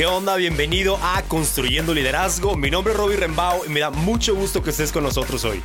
¿Qué onda? Bienvenido a Construyendo Liderazgo. Mi nombre es Robbie Rembao y me da mucho gusto que estés con nosotros hoy.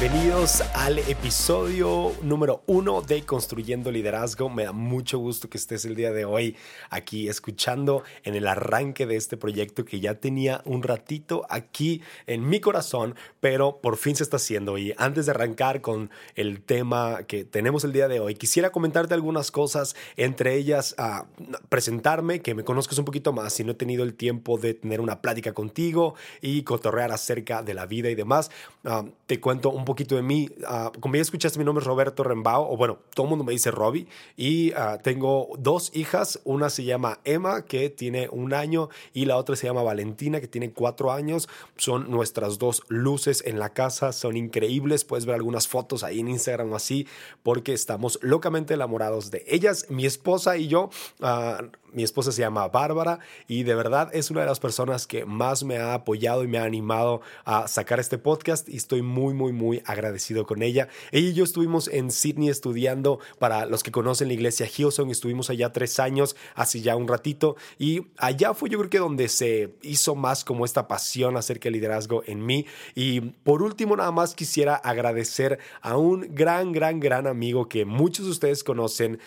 Bienvenidos al episodio número uno de Construyendo Liderazgo. Me da mucho gusto que estés el día de hoy aquí escuchando en el arranque de este proyecto que ya tenía un ratito aquí en mi corazón, pero por fin se está haciendo. Y antes de arrancar con el tema que tenemos el día de hoy, quisiera comentarte algunas cosas, entre ellas a presentarme, que me conozcas un poquito más si no he tenido el tiempo de tener una plática contigo y cotorrear acerca de la vida y demás. Ah, te cuento un poquito de mí. Uh, como ya escuchaste, mi nombre es Roberto Rembao, o bueno, todo el mundo me dice Robbie, y uh, tengo dos hijas. Una se llama Emma, que tiene un año, y la otra se llama Valentina, que tiene cuatro años. Son nuestras dos luces en la casa, son increíbles. Puedes ver algunas fotos ahí en Instagram o así, porque estamos locamente enamorados de ellas. Mi esposa y yo uh, mi esposa se llama Bárbara y de verdad es una de las personas que más me ha apoyado y me ha animado a sacar este podcast y estoy muy, muy, muy agradecido con ella. Ella y yo estuvimos en Sydney estudiando, para los que conocen la iglesia Hillsong, estuvimos allá tres años, hace ya un ratito y allá fue yo creo que donde se hizo más como esta pasión acerca del liderazgo en mí. Y por último, nada más quisiera agradecer a un gran, gran, gran amigo que muchos de ustedes conocen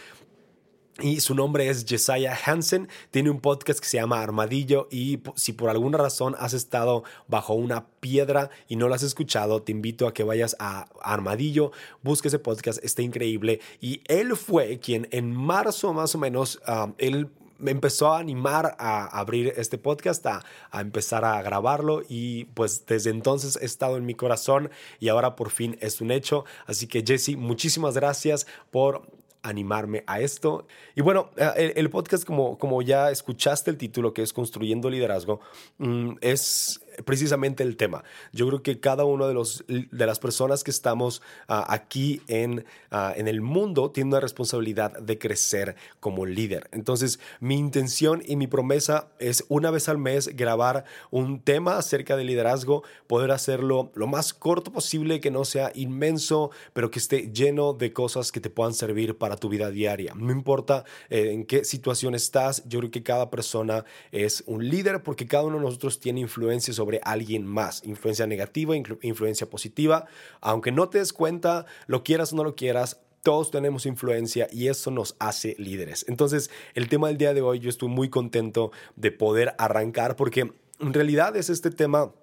y su nombre es Jesiah Hansen. Tiene un podcast que se llama Armadillo. Y si por alguna razón has estado bajo una piedra y no lo has escuchado, te invito a que vayas a Armadillo, busque ese podcast, está increíble. Y él fue quien en marzo más o menos, um, él me empezó a animar a abrir este podcast, a, empezar a grabarlo y pues desde entonces he estado en mi corazón y ahora por fin es un hecho. Así que Jesse, muchísimas gracias por animarme a esto. Y bueno, eh, el, podcast, como, como ya escuchaste el título, que es Construyendo Liderazgo, mm, es precisamente el tema. Yo creo que cada uno de, de las personas que estamos uh, aquí en, uh, en el mundo tiene una responsabilidad de crecer como líder. Entonces, mi intención y mi promesa es una vez al mes grabar un tema acerca de liderazgo, poder hacerlo lo más corto posible, que no sea inmenso, pero que esté lleno de cosas que te puedan servir para tu vida diaria. No importa eh, en qué situación estás, yo creo que cada persona es un líder porque cada uno de nosotros tiene influencia sobre sobre alguien más, influencia negativa, influencia positiva. Aunque no te des cuenta, lo quieras o no lo quieras, todos tenemos influencia y eso nos hace líderes. Entonces, el tema del día de hoy, yo estoy muy contento de poder arrancar porque en realidad es este tema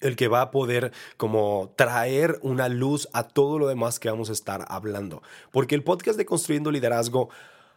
el que va a poder como traer una luz a todo lo demás que vamos a estar hablando. Porque el podcast de Construyendo Liderazgo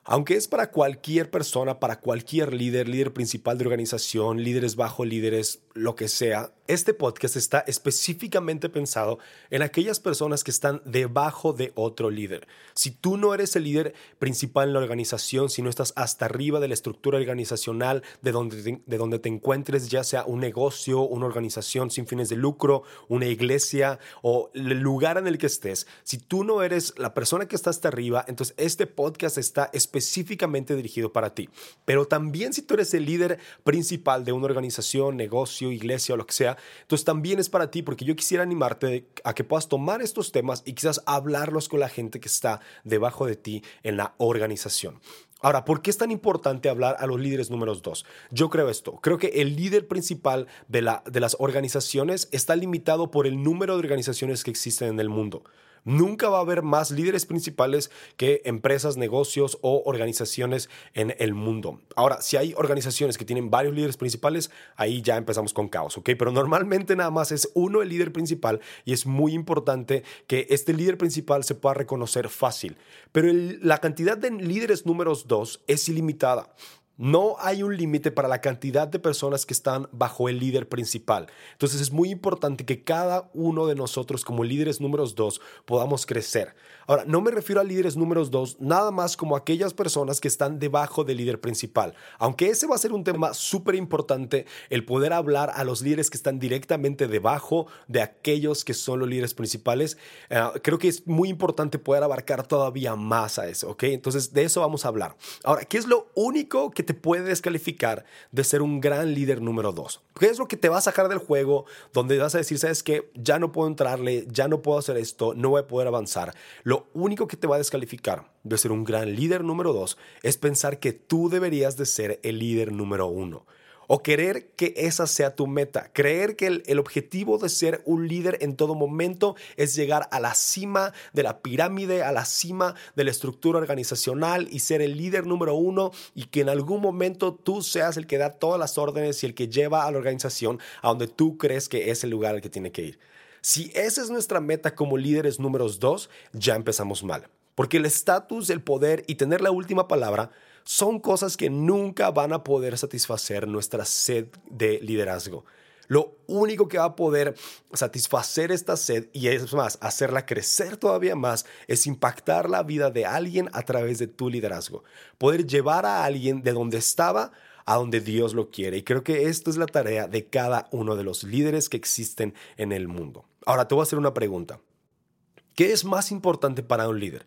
aunque es para cualquier persona, para cualquier líder, líder principal de organización, líderes bajo líderes, lo que sea, este podcast está específicamente pensado en aquellas personas que están debajo de otro líder. Si tú no eres el líder principal en la organización, si no estás hasta arriba de la estructura organizacional de donde te, de donde te encuentres, ya sea un negocio, una organización sin fines de lucro, una iglesia o el lugar en el que estés, si tú no eres la persona que está hasta arriba, entonces este podcast está específicamente dirigido para ti. Pero también si tú eres el líder principal de una organización, negocio, iglesia o lo que sea, entonces también es para ti porque yo quisiera animarte a que puedas tomar estos temas y quizás hablarlos con la gente que está debajo de ti en la organización. Ahora, ¿por qué es tan importante hablar a los líderes números dos? Yo creo esto. Creo que el líder principal de, la, de las organizaciones está limitado por el número de organizaciones que existen en el mundo. Nunca va a haber más líderes principales que empresas, negocios o organizaciones en el mundo. Ahora, si hay organizaciones que tienen varios líderes principales, ahí ya empezamos con caos, ¿ok? Pero normalmente nada más es uno el líder principal y es muy importante que este líder principal se pueda reconocer fácil. Pero la cantidad de líderes números dos es ilimitada. No hay un límite para la cantidad de personas que están bajo el líder principal. Entonces es muy importante que cada uno de nosotros como líderes números dos podamos crecer. Ahora, no me refiero a líderes números dos nada más como aquellas personas que están debajo del líder principal. Aunque ese va a ser un tema súper importante, el poder hablar a los líderes que están directamente debajo de aquellos que son los líderes principales, uh, creo que es muy importante poder abarcar todavía más a eso, ¿ok? Entonces de eso vamos a hablar. Ahora, ¿qué es lo único que te puede descalificar de ser un gran líder número dos. ¿Qué es lo que te va a sacar del juego donde vas a decir, sabes que ya no puedo entrarle, ya no puedo hacer esto, no voy a poder avanzar? Lo único que te va a descalificar de ser un gran líder número dos es pensar que tú deberías de ser el líder número uno o querer que esa sea tu meta, creer que el, objetivo de ser un líder en todo momento es llegar a la cima de la pirámide, a la cima de la estructura organizacional y ser el líder número uno y que en algún momento tú seas el que da todas las órdenes y el que lleva a la organización a donde tú crees que es el lugar al que tiene que ir. Si esa es nuestra meta como líderes números dos, ya empezamos mal. Porque el estatus, el poder y tener la última palabra son cosas que nunca van a poder satisfacer nuestra sed de liderazgo. Lo único que va a poder satisfacer esta sed y es más, hacerla crecer todavía más, es impactar la vida de alguien a través de tu liderazgo. Poder llevar a alguien de donde estaba a donde Dios lo quiere. Y creo que esto es la tarea de cada uno de los líderes que existen en el mundo. Ahora te voy a hacer una pregunta. ¿Qué es más importante para un líder?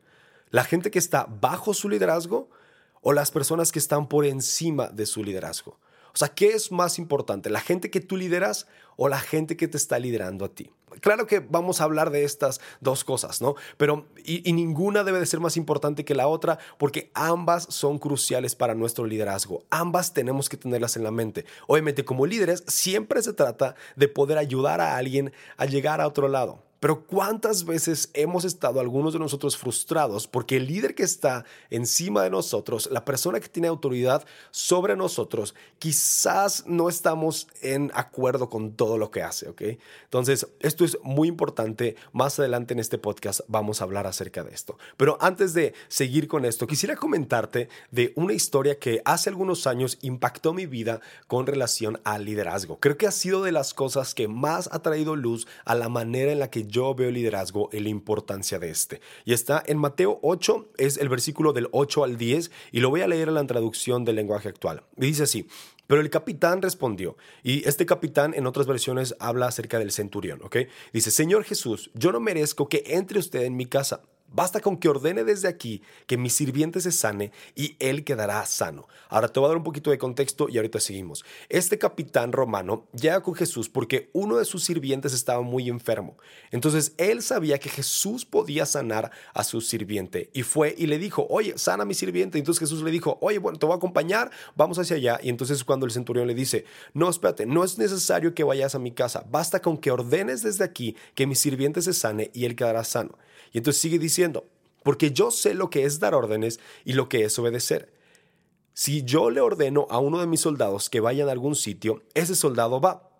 ¿La gente que está bajo su liderazgo o las personas que están por encima de su liderazgo. O sea, ¿qué es más importante? ¿La gente que tú lideras o la gente que te está liderando a ti? Claro que vamos a hablar de estas dos cosas, ¿no? Pero y, ninguna debe de ser más importante que la otra porque ambas son cruciales para nuestro liderazgo. Ambas tenemos que tenerlas en la mente. Obviamente como líderes siempre se trata de poder ayudar a alguien a llegar a otro lado. Pero ¿cuántas veces hemos estado algunos de nosotros frustrados porque el líder que está encima de nosotros, la persona que tiene autoridad sobre nosotros, quizás no estamos en acuerdo con todo lo que hace, ¿ok? Entonces, esto es muy importante. Más adelante en este podcast vamos a hablar acerca de esto. Pero antes de seguir con esto, quisiera comentarte de una historia que hace algunos años impactó mi vida con relación al liderazgo. Creo que ha sido de las cosas que más ha traído luz a la manera en la que yo veo liderazgo y la importancia de este. Y está en Mateo 8, es el versículo del 8 al 10, y lo voy a leer en la traducción del lenguaje actual. Y dice así, pero el capitán respondió, y este capitán en otras versiones habla acerca del centurión, ¿ok? Dice, Señor Jesús, yo no merezco que entre usted en mi casa Basta con que ordene desde aquí que mi sirviente se sane y él quedará sano. Ahora te voy a dar un poquito de contexto y ahorita seguimos. Este capitán romano llega con Jesús porque uno de sus sirvientes estaba muy enfermo. Entonces él sabía que Jesús podía sanar a su sirviente y fue y le dijo, oye, sana a mi sirviente. Entonces Jesús le dijo, oye, bueno, te voy a acompañar, vamos hacia allá. Y entonces cuando el centurión le dice, no, espérate, no es necesario que vayas a mi casa, basta con que ordenes desde aquí que mi sirviente se sane y él quedará sano. Y entonces sigue diciendo, porque yo sé lo que es dar órdenes y lo que es obedecer. Si yo le ordeno a uno de mis soldados que vayan a algún sitio, ese soldado va.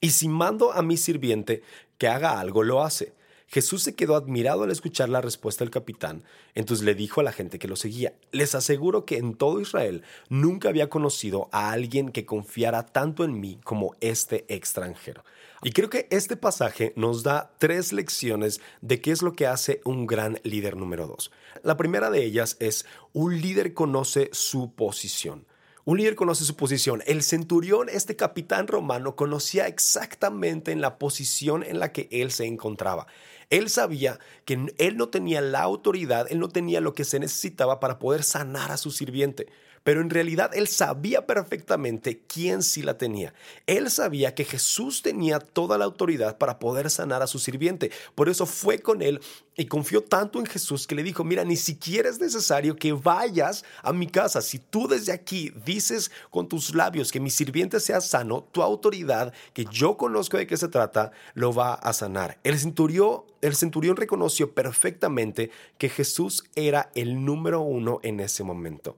Y si mando a mi sirviente que haga algo, lo hace. Jesús se quedó admirado al escuchar la respuesta del capitán, entonces le dijo a la gente que lo seguía, les aseguro que en todo Israel nunca había conocido a alguien que confiara tanto en mí como este extranjero. Y creo que este pasaje nos da tres lecciones de qué es lo que hace un gran líder número dos. La primera de ellas es un líder conoce su posición. Un líder conoce su posición. El centurión, este capitán romano, conocía exactamente en la posición en la que él se encontraba. Él sabía que él no tenía la autoridad, él no tenía lo que se necesitaba para poder sanar a su sirviente pero en realidad él sabía perfectamente quién sí la tenía. Él sabía que Jesús tenía toda la autoridad para poder sanar a su sirviente. Por eso fue con él y confió tanto en Jesús que le dijo, mira, ni siquiera es necesario que vayas a mi casa. Si tú desde aquí dices con tus labios que mi sirviente sea sano, tu autoridad, que yo conozco de qué se trata, lo va a sanar. El centurión, el centurión reconoció perfectamente que Jesús era el número uno en ese momento.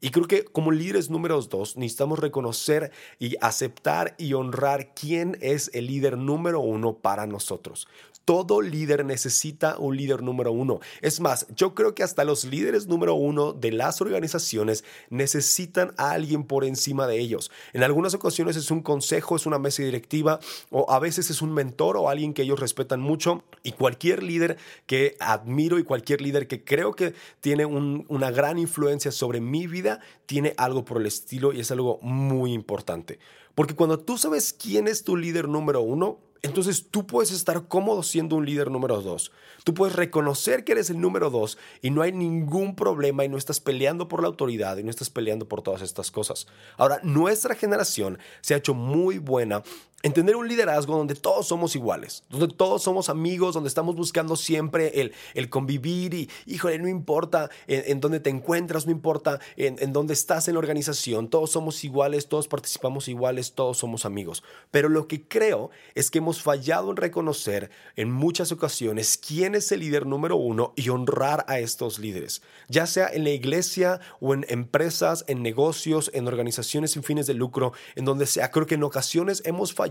Y creo que como líderes números dos necesitamos reconocer y aceptar y honrar quién es el líder número uno para nosotros. Todo líder necesita un líder número uno. Es más, yo creo que hasta los líderes número uno de las organizaciones necesitan a alguien por encima de ellos. En algunas ocasiones es un consejo, es una mesa directiva o a veces es un mentor o alguien que ellos respetan mucho. Y cualquier líder que admiro y cualquier líder que creo que tiene una gran influencia sobre mi vida tiene algo por el estilo y es algo muy importante. Porque cuando tú sabes quién es tu líder número uno, entonces tú puedes estar cómodo siendo un líder número dos. Tú puedes reconocer que eres el número dos y no hay ningún problema y no estás peleando por la autoridad y no estás peleando por todas estas cosas. Ahora, nuestra generación se ha hecho muy buena Entender un liderazgo donde todos somos iguales, donde todos somos amigos, donde estamos buscando siempre el, el convivir y, híjole, no importa en, dónde te encuentras, no importa en, en, dónde estás en la organización, todos somos iguales, todos participamos iguales, todos somos amigos. Pero lo que creo es que hemos fallado en reconocer en muchas ocasiones quién es el líder número uno y honrar a estos líderes, ya sea en la iglesia o en empresas, en negocios, en organizaciones sin fines de lucro, en donde sea. Creo que en ocasiones hemos fallado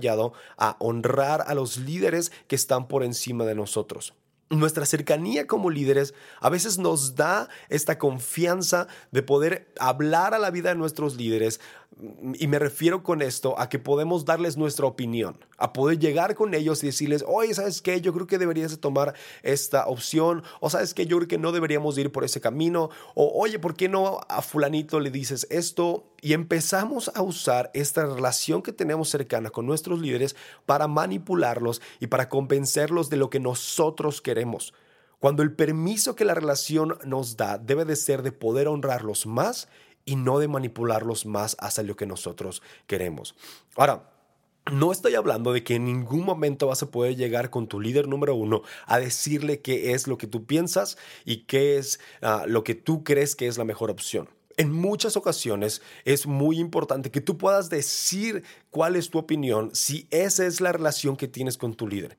a honrar a los líderes que están por encima de nosotros. Nuestra cercanía como líderes a veces nos da esta confianza de poder hablar a la vida de nuestros líderes, y me refiero con esto a que podemos darles nuestra opinión, a poder llegar con ellos y decirles, oye, ¿sabes qué? Yo creo que deberías de tomar esta opción, o ¿sabes qué? Yo creo que no deberíamos ir por ese camino, o oye, ¿por qué no a fulanito le dices esto? Y empezamos a usar esta relación que tenemos cercana con nuestros líderes para manipularlos y para convencerlos de lo que nosotros queremos. Cuando el permiso que la relación nos da debe de ser de poder honrarlos más y no de manipularlos más hacia lo que nosotros queremos. Ahora, no estoy hablando de que en ningún momento vas a poder llegar con tu líder número uno a decirle qué es lo que tú piensas y qué es ah, lo que tú crees que es la mejor opción. En muchas ocasiones es muy importante que tú puedas decir cuál es tu opinión si esa es la relación que tienes con tu líder.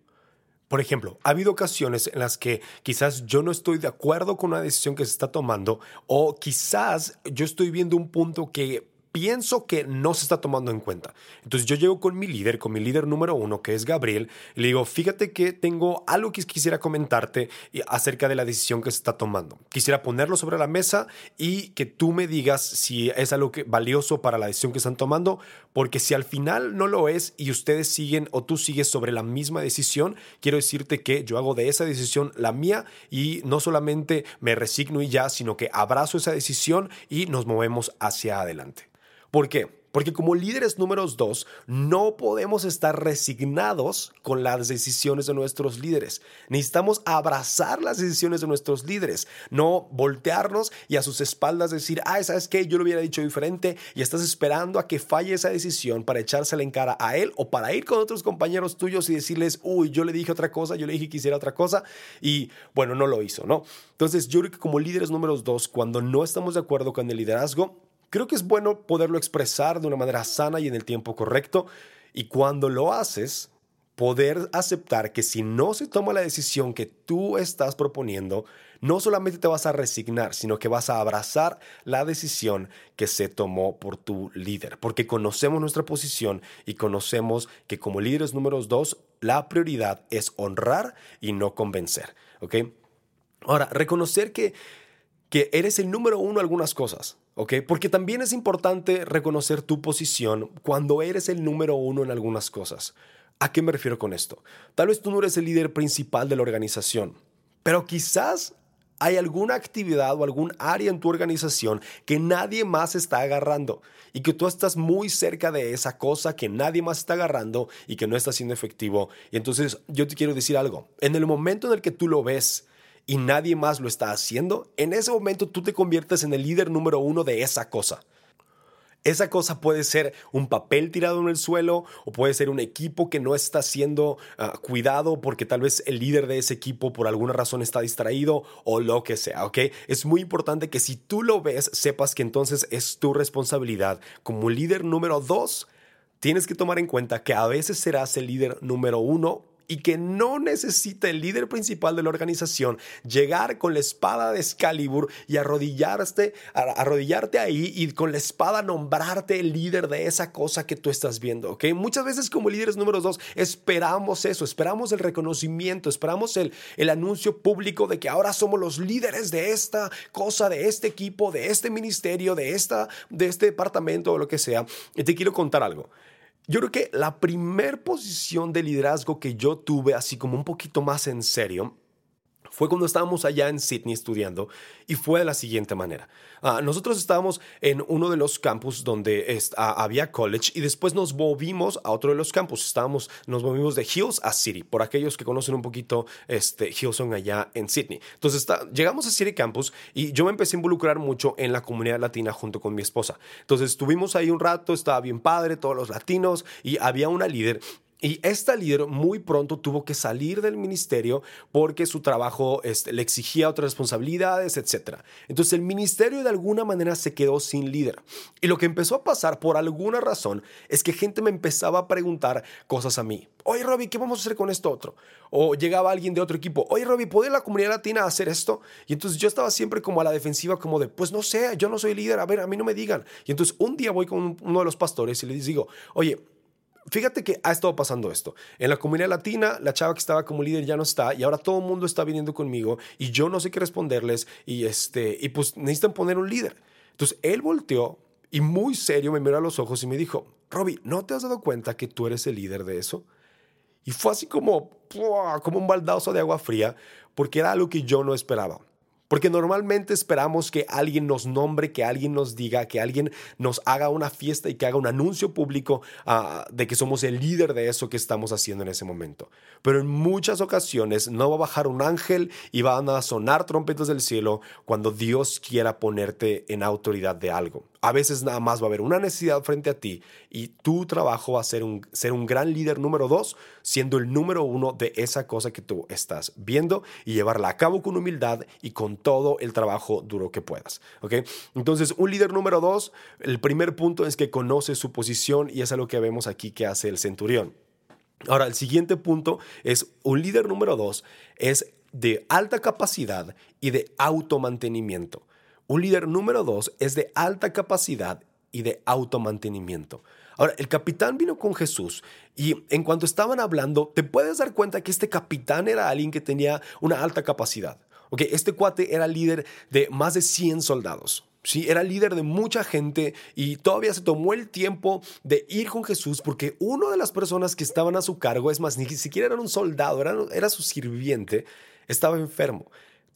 Por ejemplo, ha habido ocasiones en las que quizás yo no estoy de acuerdo con una decisión que se está tomando o quizás yo estoy viendo un punto que pienso que no se está tomando en cuenta. Entonces yo llego con mi líder, con mi líder número uno, que es Gabriel, y le digo, fíjate que tengo algo que quisiera comentarte acerca de la decisión que se está tomando. Quisiera ponerlo sobre la mesa y que tú me digas si es algo que, valioso para la decisión que están tomando, porque si al final no lo es y ustedes siguen o tú sigues sobre la misma decisión, quiero decirte que yo hago de esa decisión la mía y no solamente me resigno y ya, sino que abrazo esa decisión y nos movemos hacia adelante. ¿Por qué? Porque como líderes números dos, no podemos estar resignados con las decisiones de nuestros líderes. Necesitamos abrazar las decisiones de nuestros líderes, no voltearnos y a sus espaldas decir, ah, ¿sabes qué? Yo lo hubiera dicho diferente y estás esperando a que falle esa decisión para echársela en cara a él o para ir con otros compañeros tuyos y decirles, uy, yo le dije otra cosa, yo le dije que hiciera otra cosa y bueno, no lo hizo, ¿no? Entonces yo creo que como líderes números dos, cuando no estamos de acuerdo con el liderazgo, Creo que es bueno poderlo expresar de una manera sana y en el tiempo correcto. Y cuando lo haces, poder aceptar que si no se toma la decisión que tú estás proponiendo, no solamente te vas a resignar, sino que vas a abrazar la decisión que se tomó por tu líder, porque conocemos nuestra posición y conocemos que como líderes números dos, la prioridad es honrar y no convencer. ¿ok? Ahora, reconocer que, que eres el número uno algunas cosas. ¿Ok? Porque también es importante reconocer tu posición cuando eres el número uno en algunas cosas. ¿A qué me refiero con esto? Tal vez tú no eres el líder principal de la organización, pero quizás hay alguna actividad o algún área en tu organización que nadie más está agarrando y que tú estás muy cerca de esa cosa que nadie más está agarrando y que no está siendo efectivo. Y entonces yo te quiero decir algo, en el momento en el que tú lo ves, y nadie más lo está haciendo, en ese momento tú te conviertes en el líder número uno de esa cosa. Esa cosa puede ser un papel tirado en el suelo o puede ser un equipo que no está siendo ah, cuidado porque tal vez el líder de ese equipo por alguna razón está distraído o lo que sea, ¿ok? Es muy importante que si tú lo ves, sepas que entonces es tu responsabilidad como líder número dos. Tienes que tomar en cuenta que a veces serás el líder número uno y que no necesita el líder principal de la organización llegar con la espada de Excalibur y arrodillarte, arrodillarte ahí y con la espada nombrarte el líder de esa cosa que tú estás viendo, ¿ok? Muchas veces como líderes números dos esperamos eso, esperamos el reconocimiento, esperamos el, el anuncio público de que ahora somos los líderes de esta cosa, de este equipo, de este ministerio, de, esta, de este departamento o lo que sea. Y te quiero contar algo. Yo creo que la primer posición de liderazgo que yo tuve, así como un poquito más en serio, fue cuando estábamos allá en Sydney estudiando y fue de la siguiente manera. Ah, nosotros estábamos en uno de los campus donde ah, había college y después nos movimos a otro de los campus. Estábamos, nos movimos de Hills a City, por aquellos que conocen un poquito este, Hillsong allá en Sydney. Entonces llegamos a City Campus y yo me empecé a involucrar mucho en la comunidad latina junto con mi esposa. Entonces estuvimos ahí un rato, estaba bien padre, todos los latinos y había una líder y esta líder muy pronto tuvo que salir del ministerio porque su trabajo este, le exigía otras responsabilidades, etc. Entonces el ministerio de alguna manera se quedó sin líder. Y lo que empezó a pasar por alguna razón es que gente me empezaba a preguntar cosas a mí. Oye, Robbie, ¿qué vamos a hacer con esto otro? O llegaba alguien de otro equipo. Oye, Robbie, ¿puede la comunidad latina hacer esto? Y entonces yo estaba siempre como a la defensiva, como de, pues no sé, yo no soy líder, a ver, a mí no me digan. Y entonces un día voy con uno de los pastores y les digo, oye, Fíjate que ha estado pasando esto. En la comunidad latina, la chava que estaba como líder ya no está y ahora todo el mundo está viniendo conmigo y yo no sé qué responderles y, este, y pues necesitan poner un líder. Entonces él volteó y muy serio me miró a los ojos y me dijo, Robbie, ¿no te has dado cuenta que tú eres el líder de eso? Y fue así como, como un baldazo de agua fría porque era algo que yo no esperaba. Porque normalmente esperamos que alguien nos nombre, que alguien nos diga, que alguien nos haga una fiesta y que haga un anuncio público ah, de que somos el líder de eso que estamos haciendo en ese momento. Pero en muchas ocasiones no va a bajar un ángel y van a sonar trompetas del cielo cuando Dios quiera ponerte en autoridad de algo. A veces nada más va a haber una necesidad frente a ti y tu trabajo va a ser un, ser un gran líder número dos, siendo el número uno de esa cosa que tú estás viendo y llevarla a cabo con humildad y con todo el trabajo duro que puedas. ¿okay? Entonces, un líder número dos, el primer punto es que conoce su posición y es lo que vemos aquí que hace el centurión. Ahora, el siguiente punto es un líder número dos, es de alta capacidad y de automantenimiento. Un líder número dos es de alta capacidad y de automantenimiento. Ahora, el capitán vino con Jesús y en cuanto estaban hablando, te puedes dar cuenta que este capitán era alguien que tenía una alta capacidad. Okay, este cuate era líder de más de 100 soldados. Sí, era líder de mucha gente y todavía se tomó el tiempo de ir con Jesús porque una de las personas que estaban a su cargo, es más, ni siquiera era un soldado, era, era su sirviente, estaba enfermo.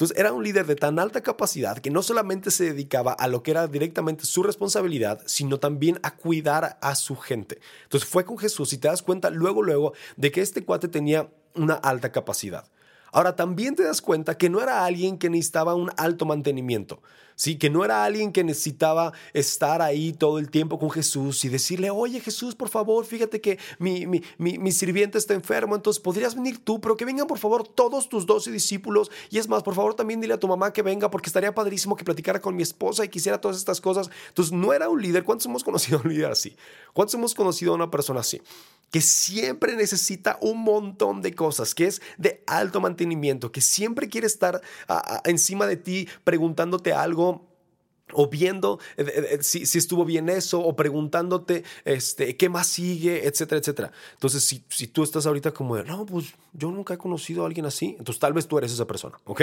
Entonces era un líder de tan alta capacidad que no solamente se dedicaba a lo que era directamente su responsabilidad, sino también a cuidar a su gente. Entonces fue con Jesús y te das cuenta luego, luego de que este cuate tenía una alta capacidad. Ahora también te das cuenta que no era alguien que necesitaba un alto mantenimiento, ¿sí? que no era alguien que necesitaba estar ahí todo el tiempo con Jesús y decirle, oye Jesús, por favor, fíjate que mi, mi, mi, sirviente está enfermo, entonces podrías venir tú, pero que vengan por favor todos tus doce discípulos y es más, por favor también dile a tu mamá que venga porque estaría padrísimo que platicara con mi esposa y quisiera todas estas cosas. Entonces no era un líder, ¿cuántos hemos conocido a un líder así? ¿Cuántos hemos conocido a una persona así? Que siempre necesita un montón de cosas, que es de alto mantenimiento, que siempre quiere estar encima de ti preguntándote algo o viendo eh, eh, eh, si, estuvo bien eso, o preguntándote este, qué más sigue, etcétera, etcétera. Entonces, si, si tú estás ahorita como de, no, pues yo nunca he conocido a alguien así, entonces tal vez tú eres esa persona, ¿ok?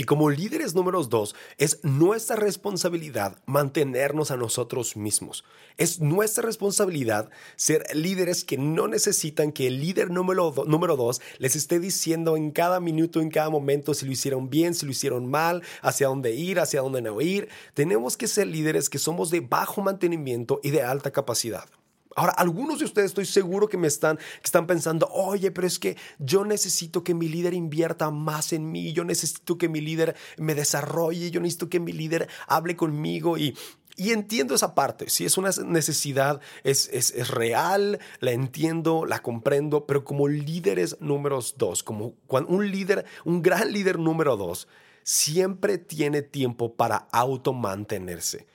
Y como líderes números dos, es nuestra responsabilidad mantenernos a nosotros mismos. Es nuestra responsabilidad ser líderes que no necesitan que el líder número, número dos les esté diciendo en cada minuto, en cada momento, si lo hicieron bien, si lo hicieron mal, hacia dónde ir, hacia dónde no ir. Tenemos que ser líderes que somos de bajo mantenimiento y de alta capacidad. Ahora, algunos de ustedes estoy seguro que me están, están pensando, oye, pero es que yo necesito que mi líder invierta más en mí, yo necesito que mi líder me desarrolle, yo necesito que mi líder hable conmigo y, y entiendo esa parte, si es una necesidad, es, es, es, real, la entiendo, la comprendo, pero como líderes números dos, como un líder, un gran líder número dos, siempre tiene tiempo para automantenerse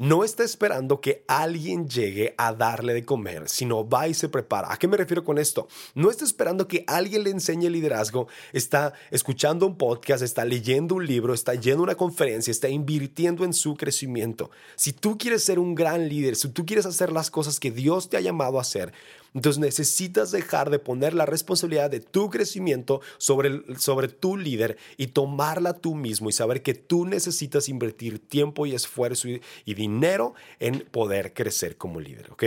no está esperando que alguien llegue a darle de comer, sino va y se prepara. ¿A qué me refiero con esto? No está esperando que alguien le enseñe liderazgo, está escuchando un podcast, está leyendo un libro, está yendo a una conferencia, está invirtiendo en su crecimiento. Si tú quieres ser un gran líder, si tú quieres hacer las cosas que Dios te ha llamado a hacer, entonces necesitas dejar de poner la responsabilidad de tu crecimiento sobre, sobre tu líder y tomarla tú mismo y saber que tú necesitas invertir tiempo y esfuerzo y, y dinero en poder crecer como líder, ¿ok?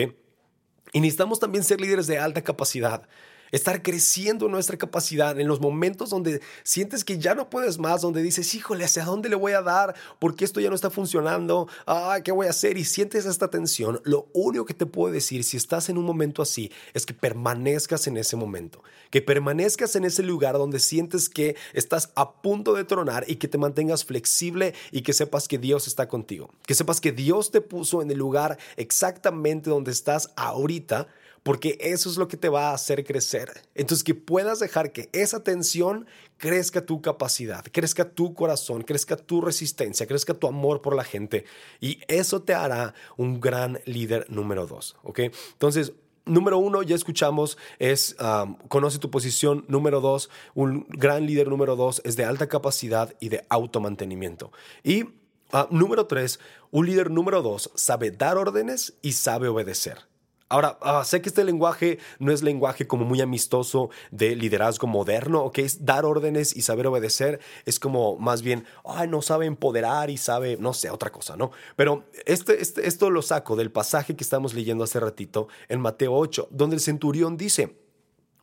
Y necesitamos también ser líderes de alta capacidad. Estar creciendo nuestra capacidad en los momentos donde sientes que ya no puedes más, donde dices, híjole, ¿hacia dónde le voy a dar? porque esto ya no está funcionando? Ah, ¿qué voy a hacer? Y sientes esta tensión. Lo único que te puedo decir, si estás en un momento así, es que permanezcas en ese momento, que permanezcas en ese lugar donde sientes que estás a punto de tronar y que te mantengas flexible y que sepas que Dios está contigo, que sepas que Dios te puso en el lugar exactamente donde estás ahorita porque eso es lo que te va a hacer crecer. Entonces, que puedas dejar que esa tensión crezca tu capacidad, crezca tu corazón, crezca tu resistencia, crezca tu amor por la gente y eso te hará un gran líder número dos, ¿ok? Entonces, Número uno, ya escuchamos, es conoce tu posición. Número dos, un gran líder número dos es de alta capacidad y de automantenimiento. Y ah, número tres, un líder número dos sabe dar órdenes y sabe obedecer. Ahora, ah, sé que este lenguaje no es lenguaje como muy amistoso de liderazgo moderno, que es dar órdenes y saber obedecer, es como más bien, ay, no sabe empoderar y sabe, no sé, otra cosa, ¿no? Pero este, este, esto lo saco del pasaje que estamos leyendo hace ratito en Mateo 8, donde el centurión dice,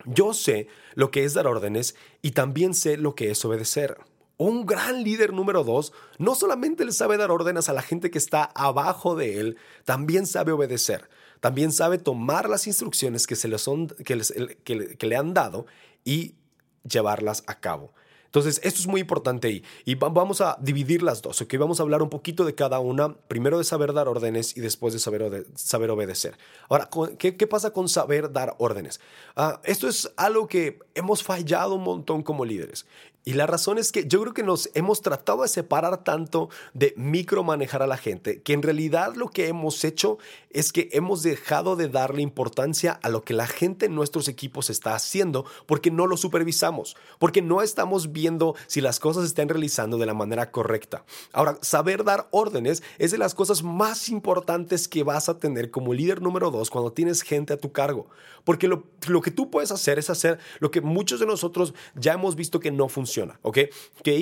yo sé lo que es dar órdenes y también sé lo que es obedecer. Un gran líder número dos no solamente le sabe dar órdenes a la gente que está abajo de él, también sabe obedecer. También sabe tomar las instrucciones que, se le, son, que, que, le han dado y llevarlas a cabo. Entonces, esto es muy importante y, y vamos a dividir las dos, ¿ok? Vamos a hablar un poquito de cada una, primero de saber dar órdenes y después de saber, saber obedecer. Ahora, ¿qué, ¿qué, pasa con saber dar órdenes? Ah, esto es algo que hemos fallado un montón como líderes y la razón es que yo creo que nos hemos tratado de separar tanto de micromanejar a la gente, que en realidad lo que hemos hecho es que hemos dejado de darle importancia a lo que la gente en nuestros equipos está haciendo porque no lo supervisamos, porque no estamos viendo si las cosas se están realizando de la manera correcta. Ahora, saber dar órdenes es de las cosas más importantes que vas a tener como líder número dos cuando tienes gente a tu cargo, porque lo, lo que tú puedes hacer es hacer lo que muchos de nosotros ya hemos visto que no funciona ¿ok? Que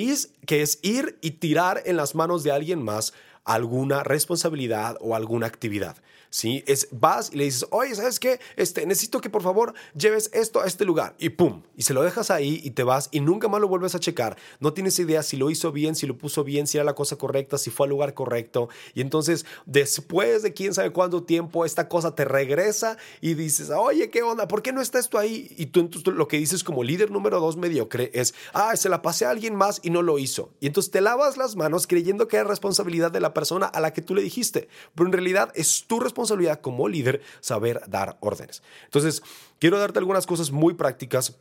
que es ir y tirar en las manos de alguien más alguna responsabilidad o alguna actividad. ¿Sí? Es, vas y le dices, oye, ¿sabes qué? Este, necesito que por favor lleves esto a este lugar y pum, y se lo dejas ahí y te vas y nunca más lo vuelves a checar. No tienes idea si lo hizo bien, si lo puso bien, si era la cosa correcta, si fue al lugar correcto. Y entonces, después de quién sabe cuánto tiempo, esta cosa te regresa y dices, oye, ¿qué onda? ¿Por qué no está esto ahí? Y tú entonces lo que dices como líder número dos mediocre es, ah, se la pasé a alguien más y no lo hizo. Y entonces te lavas las manos creyendo que es responsabilidad de la persona a la que tú le dijiste, pero en realidad es tu responsabilidad responsabilidad como líder saber dar órdenes. Entonces, quiero darte algunas cosas muy prácticas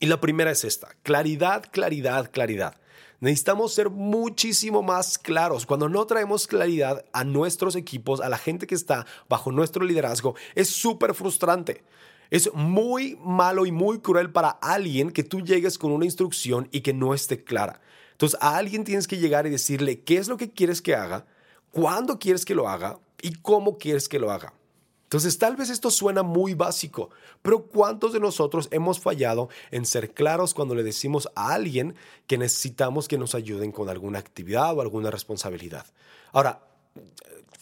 y la primera es esta, claridad, claridad, claridad. Necesitamos ser muchísimo más claros. Cuando no traemos claridad a nuestros equipos, a la gente que está bajo nuestro liderazgo, es súper frustrante. Es muy malo y muy cruel para alguien que tú llegues con una instrucción y que no esté clara. Entonces a alguien tienes que llegar y decirle qué es lo que quieres que haga, cuándo quieres que lo haga, y cómo quieres que lo haga. Entonces, tal vez esto suena muy básico, pero ¿cuántos de nosotros hemos fallado en ser claros cuando le decimos a alguien que necesitamos que nos ayuden con alguna actividad o alguna responsabilidad? Ahora,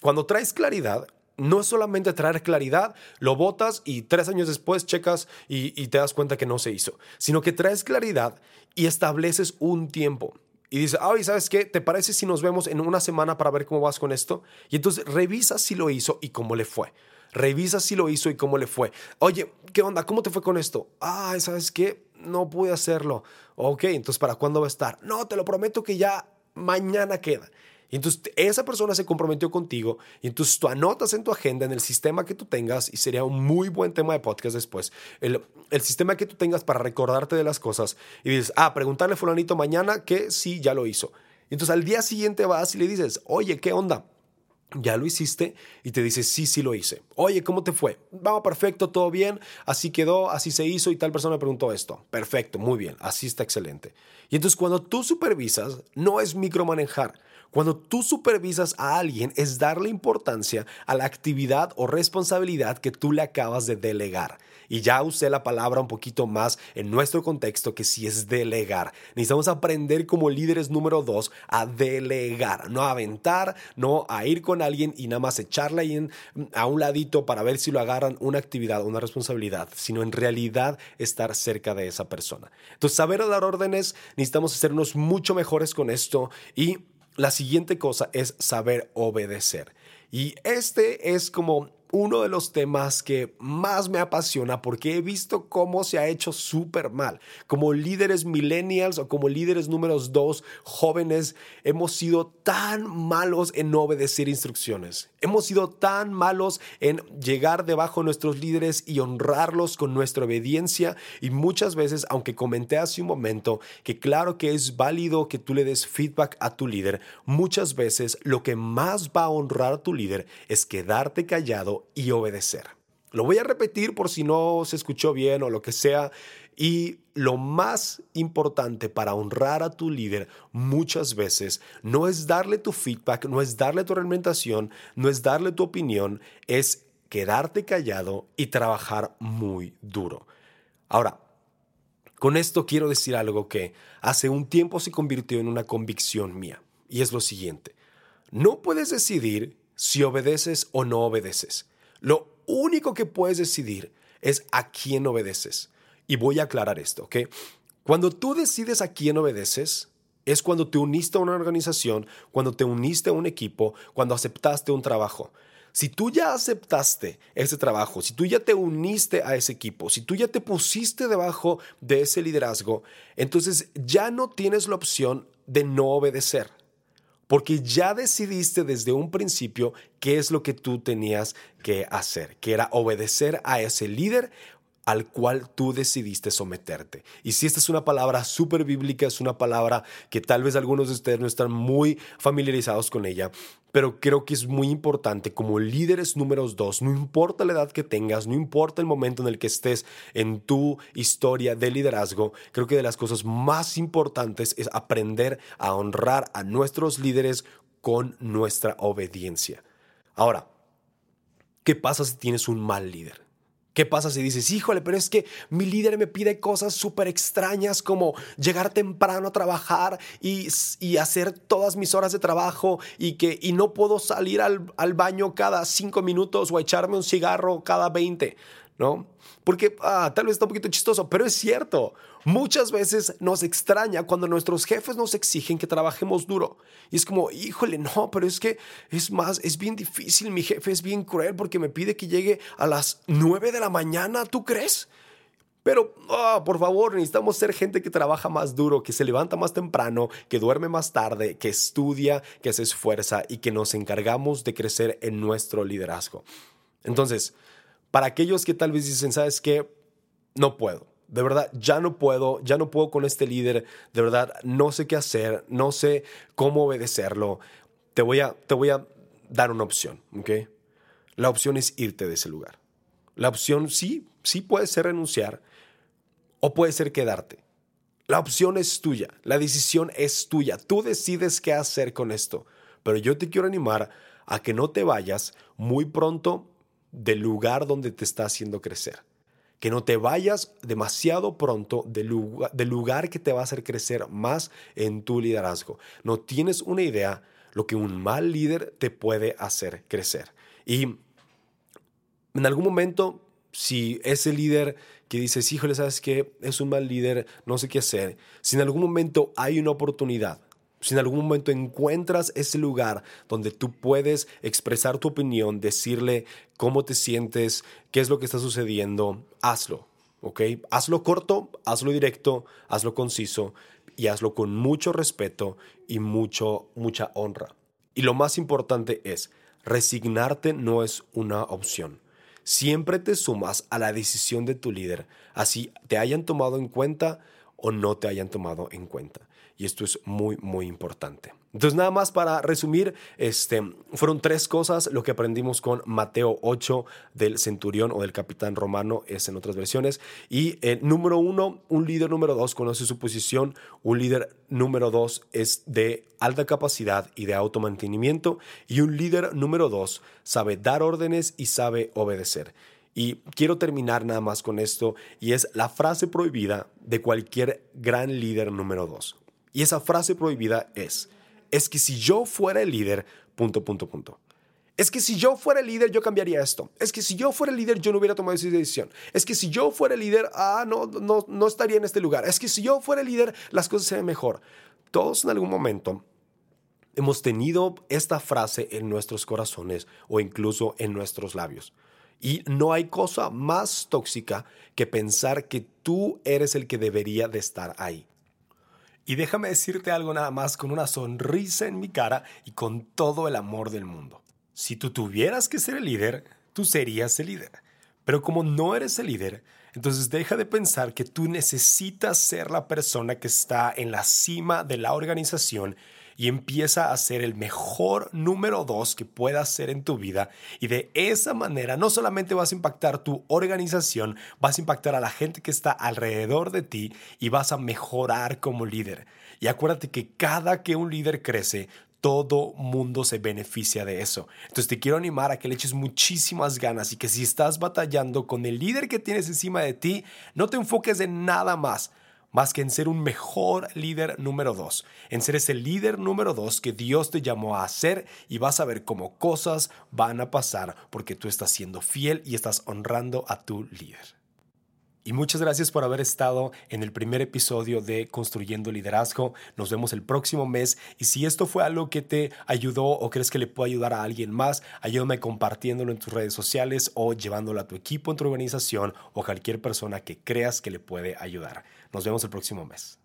cuando traes claridad, no es solamente traer claridad, lo votas y tres años después checas y, y te das cuenta que no se hizo, sino que traes claridad y estableces un tiempo y dice, ay, ¿sabes qué? ¿Te parece si nos vemos en una semana para ver cómo vas con esto? Y entonces revisa si lo hizo y cómo le fue. Revisa si lo hizo y cómo le fue. Oye, ¿qué onda? ¿Cómo te fue con esto? Ay, ¿sabes qué? No pude hacerlo. Ok, entonces ¿para cuándo va a estar? No, te lo prometo que ya mañana queda. Y entonces esa persona se comprometió contigo y entonces tú anotas en tu agenda, en el sistema que tú tengas, y sería un muy buen tema de podcast después, el, el sistema que tú tengas para recordarte de las cosas y dices, ah, preguntarle a fulanito mañana que sí, ya lo hizo. Y entonces al día siguiente vas y le dices, oye, ¿qué onda? ¿Ya lo hiciste? Y te dice, sí, sí lo hice. Oye, ¿cómo te fue? Vamos, perfecto, todo bien, así quedó, así se hizo y tal persona me preguntó esto. Perfecto, muy bien, así está excelente. Y entonces cuando tú supervisas, no es micromanejar, Cuando tú supervisas a alguien es darle importancia a la actividad o responsabilidad que tú le acabas de delegar. Y ya usé la palabra un poquito más en nuestro contexto que si es delegar. Necesitamos aprender como líderes número dos a delegar, no a aventar, no a ir con alguien y nada más echarle ahí a un ladito para ver si lo agarran una actividad, una responsabilidad, sino en realidad estar cerca de esa persona. Entonces, saber dar órdenes, necesitamos hacernos mucho mejores con esto y la siguiente cosa es saber obedecer. Y este es como uno de los temas que más me apasiona porque he visto cómo se ha hecho súper mal. Como líderes millennials o como líderes números dos jóvenes, hemos sido tan malos en no obedecer instrucciones. Hemos sido tan malos en llegar debajo de nuestros líderes y honrarlos con nuestra obediencia. Y muchas veces, aunque comenté hace un momento que claro que es válido que tú le des feedback a tu líder, muchas veces lo que más va a honrar a tu líder es quedarte callado y obedecer. Lo voy a repetir por si no se escuchó bien o lo que sea. Y lo más importante para honrar a tu líder muchas veces no es darle tu feedback, no es darle tu realimentación, no es darle tu opinión, es quedarte callado y trabajar muy duro. Ahora, con esto quiero decir algo que hace un tiempo se convirtió en una convicción mía, y es lo siguiente. No puedes decidir si obedeces o no obedeces. Lo único que puedes decidir es a quién obedeces. Y voy a aclarar esto, ¿ok? Cuando tú decides a quién obedeces, es cuando te uniste a una organización, cuando te uniste a un equipo, cuando aceptaste un trabajo. Si tú ya aceptaste ese trabajo, si tú ya te uniste a ese equipo, si tú ya te pusiste debajo de ese liderazgo, entonces ya no tienes la opción de no obedecer porque ya decidiste desde un principio qué es lo que tú tenías que hacer, que era obedecer a ese líder al cual tú decidiste someterte. Y si esta es una palabra súper bíblica, es una palabra que tal vez algunos de ustedes no están muy familiarizados con ella, pero creo que es muy importante como líderes números dos, no importa la edad que tengas, no importa el momento en el que estés en tu historia de liderazgo, creo que de las cosas más importantes es aprender a honrar a nuestros líderes con nuestra obediencia. Ahora, ¿qué pasa si tienes un mal líder? ¿Qué pasa si dices, híjole, pero es que mi líder me pide cosas súper extrañas como llegar temprano a trabajar y, hacer todas mis horas de trabajo y que y no puedo salir al, al baño cada cinco minutos o echarme un cigarro cada veinte? ¿no? Porque ah, tal vez está un poquito chistoso, pero es cierto. Muchas veces nos extraña cuando nuestros jefes nos exigen que trabajemos duro. Y es como, híjole, no, pero es que es más, es bien difícil. Mi jefe es bien cruel porque me pide que llegue a las 9 de la mañana, ¿tú crees? Pero, ah, por favor, necesitamos ser gente que trabaja más duro, que se levanta más temprano, que duerme más tarde, que estudia, que se esfuerza y que nos encargamos de crecer en nuestro liderazgo. Entonces, para aquellos que tal vez dicen, ¿sabes qué? No puedo. De verdad, ya no puedo, ya no puedo con este líder. De verdad, no sé qué hacer, no sé cómo obedecerlo. Te voy a, te voy a dar una opción, ¿ok? La opción es irte de ese lugar. La opción sí, sí puede ser renunciar o puede ser quedarte. La opción es tuya, la decisión es tuya. Tú decides qué hacer con esto. Pero yo te quiero animar a que no te vayas muy pronto del lugar donde te está haciendo crecer. Que no te vayas demasiado pronto del lugar, que te va a hacer crecer más en tu liderazgo. No tienes una idea lo que un mal líder te puede hacer crecer. Y en algún momento, si ese líder que dices, híjole, ¿sabes qué? Es un mal líder, no sé qué hacer. Si en algún momento hay una oportunidad si en algún momento encuentras ese lugar donde tú puedes expresar tu opinión, decirle cómo te sientes, qué es lo que está sucediendo, hazlo, ¿ok? Hazlo corto, hazlo directo, hazlo conciso y hazlo con mucho respeto y mucho, mucha honra. Y lo más importante es, resignarte no es una opción. Siempre te sumas a la decisión de tu líder, así te hayan tomado en cuenta o no te hayan tomado en cuenta. Y esto es muy, muy importante. Entonces, nada más para resumir, este, fueron tres cosas lo que aprendimos con Mateo 8 del centurión o del capitán romano, es en otras versiones. Y el número uno, un líder número dos conoce su posición, un líder número dos es de alta capacidad y de automantenimiento, y un líder número dos sabe dar órdenes y sabe obedecer. Y quiero terminar nada más con esto, y es la frase prohibida de cualquier gran líder número dos. Y esa frase prohibida es, es que si yo fuera el líder, punto, punto, punto. Es que si yo fuera el líder, yo cambiaría esto. Es que si yo fuera el líder, yo no hubiera tomado esa decisión. Es que si yo fuera el líder, ah, no, no, no estaría en este lugar. Es que si yo fuera el líder, las cosas serían mejor. Todos en algún momento hemos tenido esta frase en nuestros corazones o incluso en nuestros labios. Y no hay cosa más tóxica que pensar que tú eres el que debería de estar ahí. Y déjame decirte algo nada más con una sonrisa en mi cara y con todo el amor del mundo. Si tú tuvieras que ser el líder, tú serías el líder. Pero como no eres el líder, entonces deja de pensar que tú necesitas ser la persona que está en la cima de la organización y empieza a ser el mejor número dos que puedas ser en tu vida. Y de esa manera no solamente vas a impactar tu organización, vas a impactar a la gente que está alrededor de ti y vas a mejorar como líder. Y acuérdate que cada que un líder crece, todo mundo se beneficia de eso. Entonces te quiero animar a que le eches muchísimas ganas y que si estás batallando con el líder que tienes encima de ti, no te enfoques en nada más más que en ser un mejor líder número dos, en ser ese líder número dos que Dios te llamó a ser y vas a ver cómo cosas van a pasar porque tú estás siendo fiel y estás honrando a tu líder. Y muchas gracias por haber estado en el primer episodio de Construyendo Liderazgo. Nos vemos el próximo mes. Y si esto fue algo que te ayudó o crees que le puede ayudar a alguien más, ayúdame compartiéndolo en tus redes sociales o llevándolo a tu equipo en tu organización o cualquier persona que creas que le puede ayudar. Nos vemos el próximo mes.